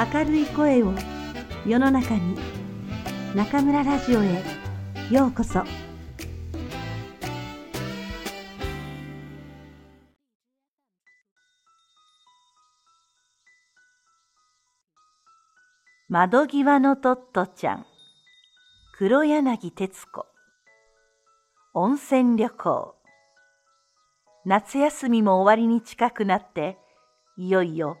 明るい声を世の中に中村ラジオへようこそ。窓際のトットちゃん。黒柳徹子。温泉旅行。夏休みも終わりに近くなっていよいよ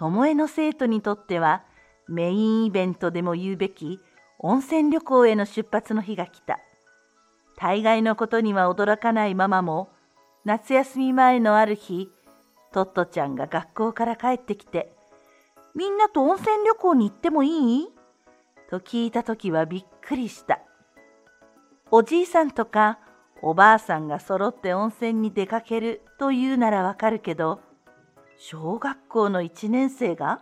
巴の生徒にとってはメインイベントでも言うべき温泉旅行への出発の日が来た。大概のことには驚かないママも夏休み前のある日、トットちゃんが学校から帰ってきて、みんなと温泉旅行に行ってもいい？と聞いたときはびっくりした。おじいさんとかおばあさんが揃って温泉に出かけるというならわかるけど、小学校の1年生が？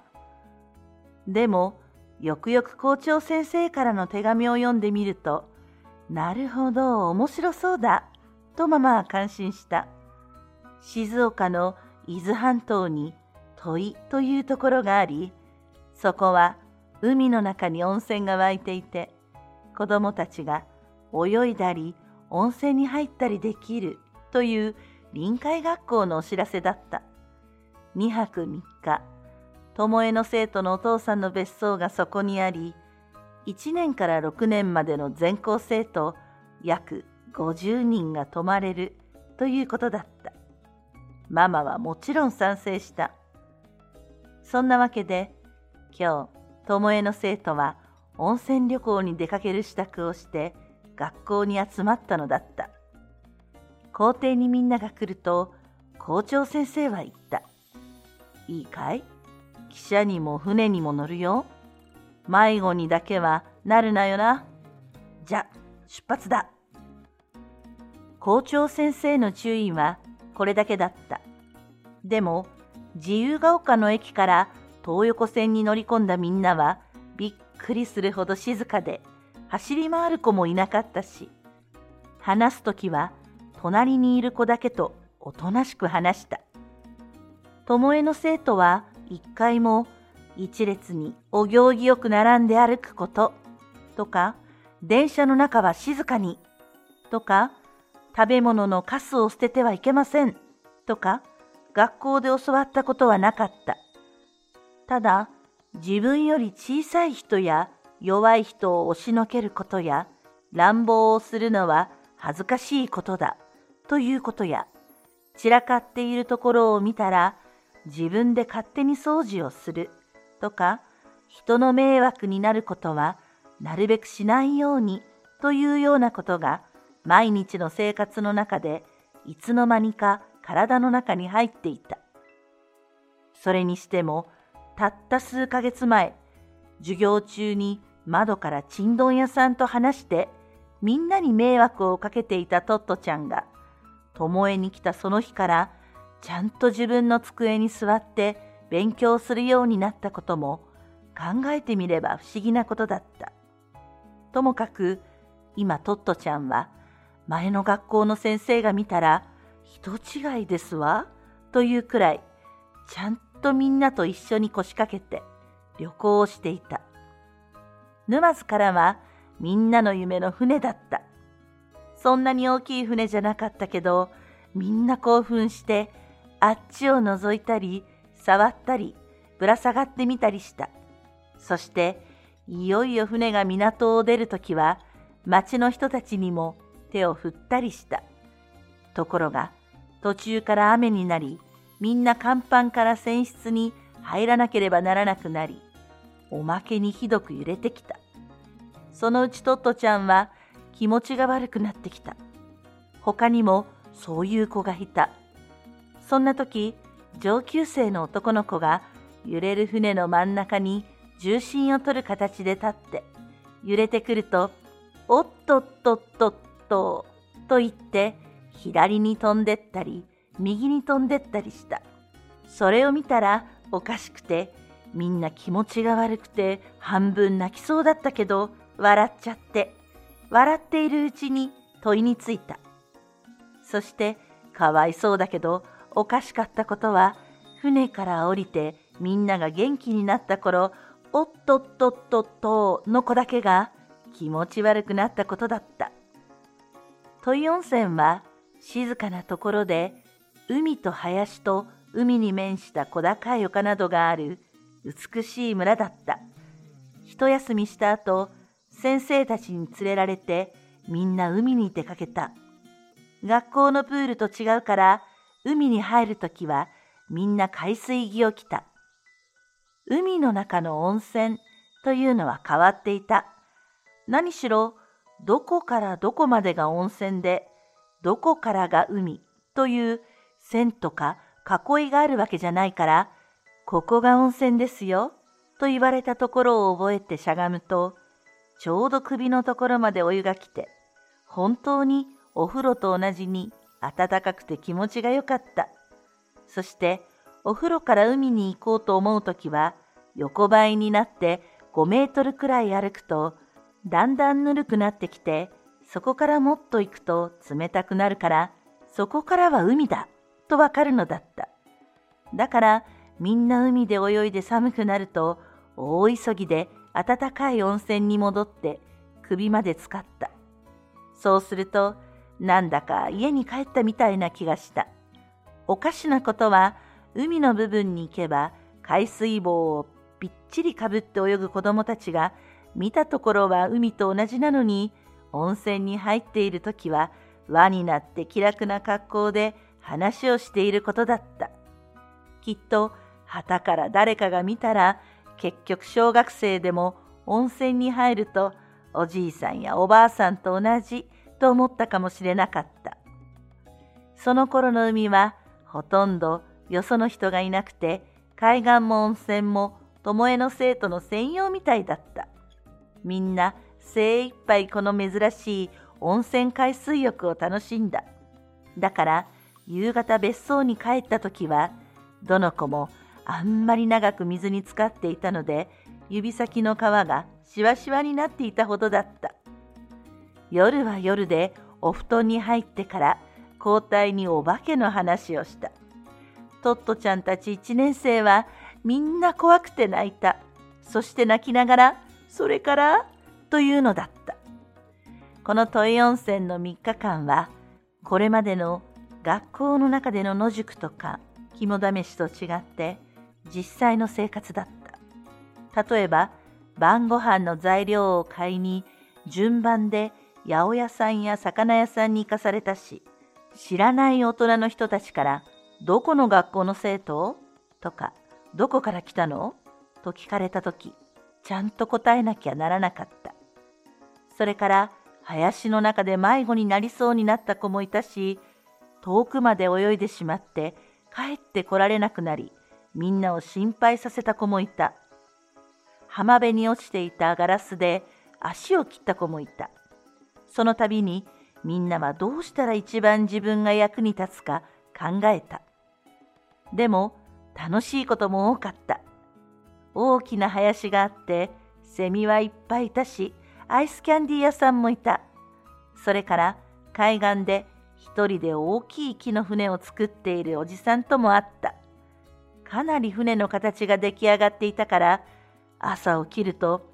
でも、よくよく校長先生からの手紙を読んでみると、なるほど、面白そうだ、とママは感心した。静岡の伊豆半島に土井というところがあり、そこは海の中に温泉が湧いていて、子供たちが泳いだり温泉に入ったりできるという臨海学校のお知らせだった。2泊3日、巴の生徒のお父さんの別荘がそこにあり、1年から6年までの全校生徒約50人が泊まれるということだった。ママはもちろん賛成した。そんなわけで、今日、巴の生徒は温泉旅行に出かける支度をして学校に集まったのだった。校庭にみんなが来ると、校長先生は言った。いいかい？汽車にも船にも乗るよ。迷子にだけはなるなよな。じゃ、出発だ。校長先生の注意はこれだけだった。でも、自由が丘の駅から東横線に乗り込んだみんなはびっくりするほど静かで、走り回る子もいなかったし、話すときは隣にいる子だけとおとなしく話した。巴の生徒は一回も一列にお行儀よく並んで歩くこととか、電車の中は静かにとか、食べ物のカスを捨ててはいけませんとか、学校で教わったことはなかった。ただ、自分より小さい人や弱い人を押しのけることや乱暴をするのは恥ずかしいことだということや散らかっているところを見たら自分で勝手に掃除をするとか、人の迷惑になることはなるべくしないようにというようなことが毎日の生活の中でいつの間にか体の中に入っていた。それにしても、たった数ヶ月前、授業中に窓からちんどん屋さんと話してみんなに迷惑をかけていたトットちゃんが、巴に来たその日からちゃんと自分の机に座って勉強するようになったことも考えてみれば不思議なことだった。ともかく今トットちゃんは前の学校の先生が見たら人違いですわというくらいちゃんとみんなと一緒に腰掛けて旅行をしていた。沼津からはみんなの夢の船だった。そんなに大きい船じゃなかったけどみんな興奮してあっちを覗いたり、触ったり、ぶら下がってみたりした。そして、いよいよ船が港を出るときは、町の人たちにも手を振ったりした。ところが、途中から雨になり、みんな甲板から船室に入らなければならなくなり、おまけにひどく揺れてきた。そのうちトットちゃんは気持ちが悪くなってきた。他にもそういう子がいた。そんな時、上級生の男の子が揺れる船の真ん中に重心を取る形で立って、揺れてくると、おっとっとっとっと、と言って、左に飛んでったり、右に飛んでったりした。それを見たらおかしくて、みんな気持ちが悪くて半分泣きそうだったけど、笑っちゃって、笑っているうちに問いについた。そして、かわいそうだけど、おかしかったことは、船から降りてみんなが元気になった頃、おっとっとっとっとの子だけが気持ち悪くなったことだった。土井温泉は静かなところで海と林と海に面した小高い丘などがある美しい村だった。一休みした後、先生たちに連れられてみんな海に出かけた。学校のプールと違うから海に入るときはみんな海水着を着た。海の中の温泉というのは変わっていた。何しろ、どこからどこまでが温泉で、どこからが海という線とか囲いがあるわけじゃないから、ここが温泉ですよと言われたところを覚えてしゃがむと、ちょうど首のところまでお湯が来て、本当にお風呂と同じに暖かくて気持ちがよかった。そしてお風呂から海に行こうと思うときは横ばいになって5メートルくらい歩くとだんだんぬるくなってきてそこからもっと行くと冷たくなるからそこからは海だとわかるのだった。だからみんな海で泳いで寒くなると大急ぎで暖かい温泉に戻って首まで浸かった。そうするとなんだか家に帰ったみたいな気がした。おかしなことは海の部分に行けば海水棒をぴっちりかぶって泳ぐ子供たちが見たところは海と同じなのに温泉に入っている時は輪になって気楽な格好で話をしていることだった。きっと旗から誰かが見たら結局小学生でも温泉に入るとおじいさんやおばあさんと同じと思ったかもしれなかった。その頃の海はほとんどよその人がいなくて海岸も温泉も巴の生徒の専用みたいだった。みんな精一杯この珍しい温泉海水浴を楽しんだ。だから夕方別荘に帰った時はどの子もあんまり長く水に浸かっていたので指先の皮がしわしわになっていたほどだった。夜は夜でお布団に入ってから交代にお化けの話をした。トットちゃんたち1年生はみんな怖くて泣いた。そして泣きながら、それから？というのだった。この土井温泉の3日間は、これまでの学校の中での野宿とか肝試しと違って実際の生活だった。例えば、晩ご飯の材料を買いに順番で八百屋さんや魚屋さんに行かされたし、知らない大人の人たちから、どこの学校の生徒？とか、どこから来たの？と聞かれたとき、ちゃんと答えなきゃならなかった。それから、林の中で迷子になりそうになった子もいたし、遠くまで泳いでしまって帰ってこられなくなり、みんなを心配させた子もいた。浜辺に落ちていたガラスで足を切った子もいた。その度にみんなはどうしたら一番自分が役に立つか考えた。でも楽しいことも多かった。大きな林があってセミはいっぱいいたしアイスキャンディー屋さんもいた。それから海岸で一人で大きい木の船を作っているおじさんとも会った。かなり船の形が出来上がっていたから朝起きると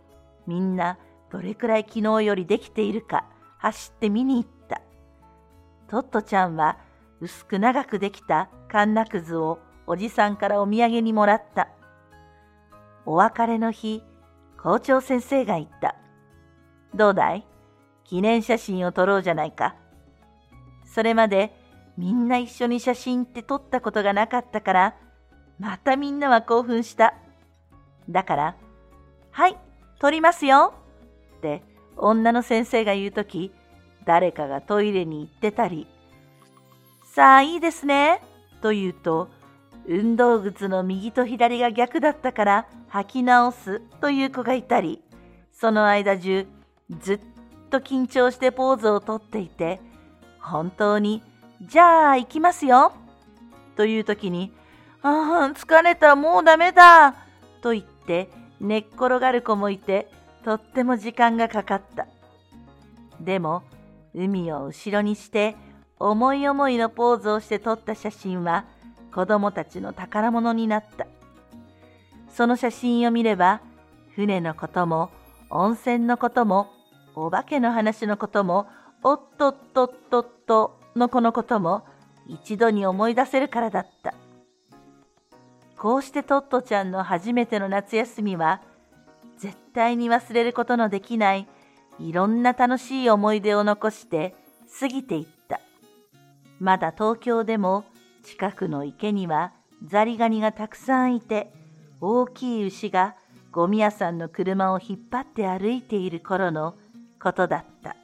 みんなどれくらい昨日よりできているか走って見に行った。トットちゃんは薄く長くできたカンナくずをおじさんからお土産にもらった。お別れの日、校長先生が言った。どうだい？記念写真を撮ろうじゃないか。それまでみんな一緒に写真って撮ったことがなかったから、またみんなは興奮した。だから、はい、撮りますよって女の先生が言うとき、誰かがトイレに行ってたり、さあいいですね、と言うと、運動靴の右と左が逆だったから履き直すという子がいたり、その間中ずっと緊張してポーズをとっていて、本当に、じゃあ行きますよ、という時に、ああ、疲れた、もうダメだ、と言って寝っ転がる子もいて、とっても時間がかかった。でも、海を後ろにして、思い思いのポーズをして撮った写真は、子供たちの宝物になった。その写真を見れば、船のことも温泉のこともお化けの話のこともおっとっとっとっとのこのことも一度に思い出せるからだった。こうしてトットちゃんの初めての夏休みは対に忘れることのできないいろんな楽しい思い出を残して過ぎていった。まだ東京でも近くの池にはザリガニがたくさんいて大きい牛がゴミ屋さんの車を引っ張って歩いている頃のことだった。